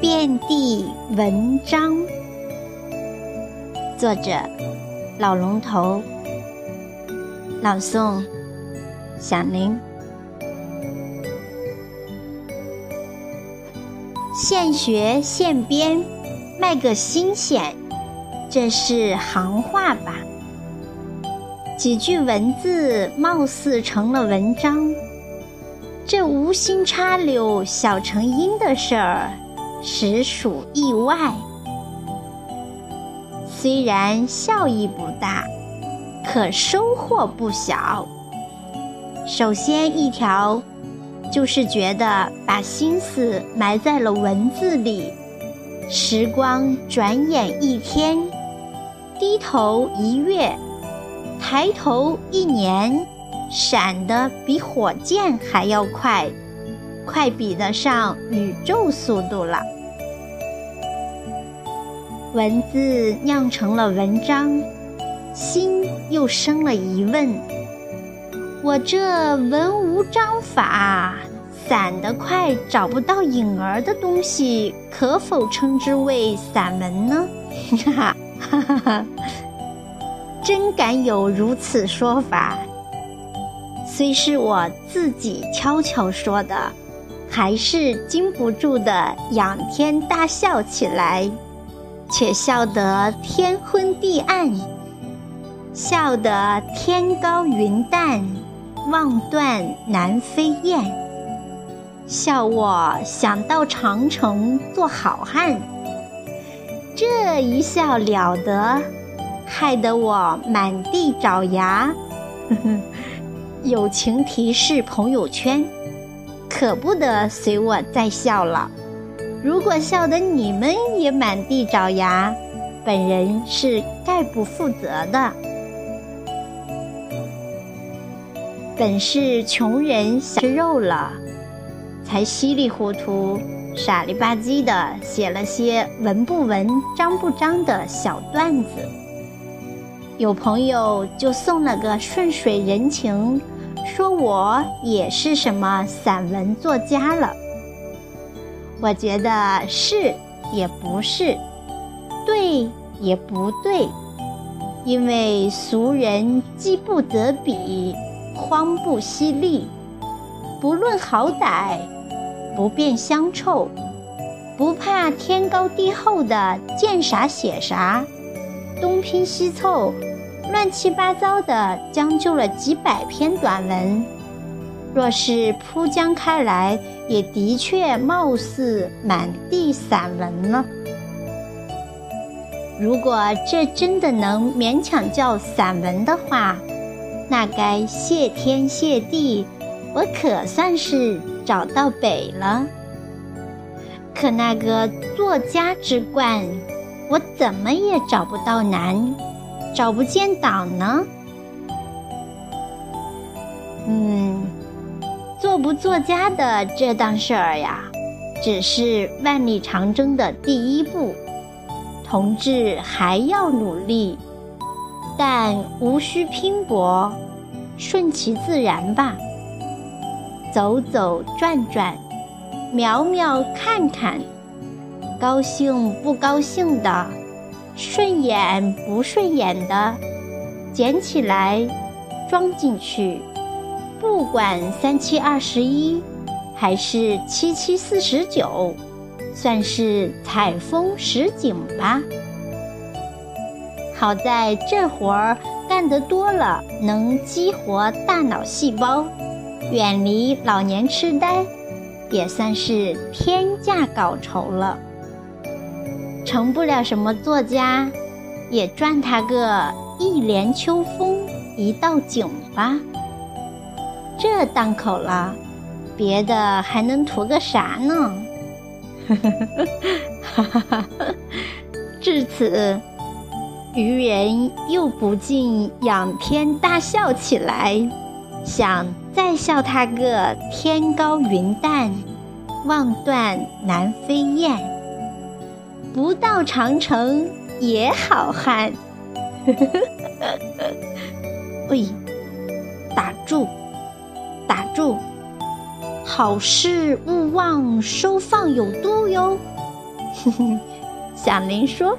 遍地文章，作者老龙头，朗诵响铃。现学现编，卖个新鲜，这是行话吧？几句文字貌似成了文章，这无心插柳小成荫的事儿。实属意外，虽然效益不大，可收获不小。首先一条，就是觉得把心思埋在了文字里，时光转眼一天，低头一月，抬头一年，闪得比火箭还要快。快比得上宇宙速度了。文字酿成了文章，心又生了疑问：我这文无章法、散得快、找不到影儿的东西，可否称之为散文呢？哈哈哈哈！真敢有如此说法，虽是我自己悄悄说的。还是禁不住的仰天大笑起来，却笑得天昏地暗，笑得天高云淡，望断南飞雁，笑我想到长城做好汉。这一笑了得，害得我满地找牙。友情提示朋友圈。可不得随我再笑了。如果笑得你们也满地找牙，本人是概不负责的。本是穷人想吃肉了，才稀里糊涂、傻里吧唧的写了些文不文、章不章的小段子。有朋友就送了个顺水人情。说我也是什么散文作家了，我觉得是也不是，对也不对，因为俗人饥不择笔，荒不惜力，不论好歹，不辨香臭，不怕天高地厚的见啥写啥，东拼西凑。乱七八糟的，将就了几百篇短文。若是铺将开来，也的确貌似满地散文了。如果这真的能勉强叫散文的话，那该谢天谢地，我可算是找到北了。可那个作家之冠，我怎么也找不到南。找不见党呢？嗯，做不做家的这档事儿呀，只是万里长征的第一步。同志还要努力，但无需拼搏，顺其自然吧。走走转转，瞄瞄看看，高兴不高兴的。顺眼不顺眼的，捡起来，装进去，不管三七二十一，还是七七四十九，算是采风拾景吧。好在这活儿干得多了，能激活大脑细胞，远离老年痴呆，也算是天价稿酬了。成不了什么作家，也赚他个一帘秋风一道景吧。这档口了，别的还能图个啥呢？哈哈哈！至此，渔人又不禁仰天大笑起来，想再笑他个天高云淡，望断南飞雁。不到长城也好汉，喂，打住，打住，好事勿忘收放有度哟。小林说。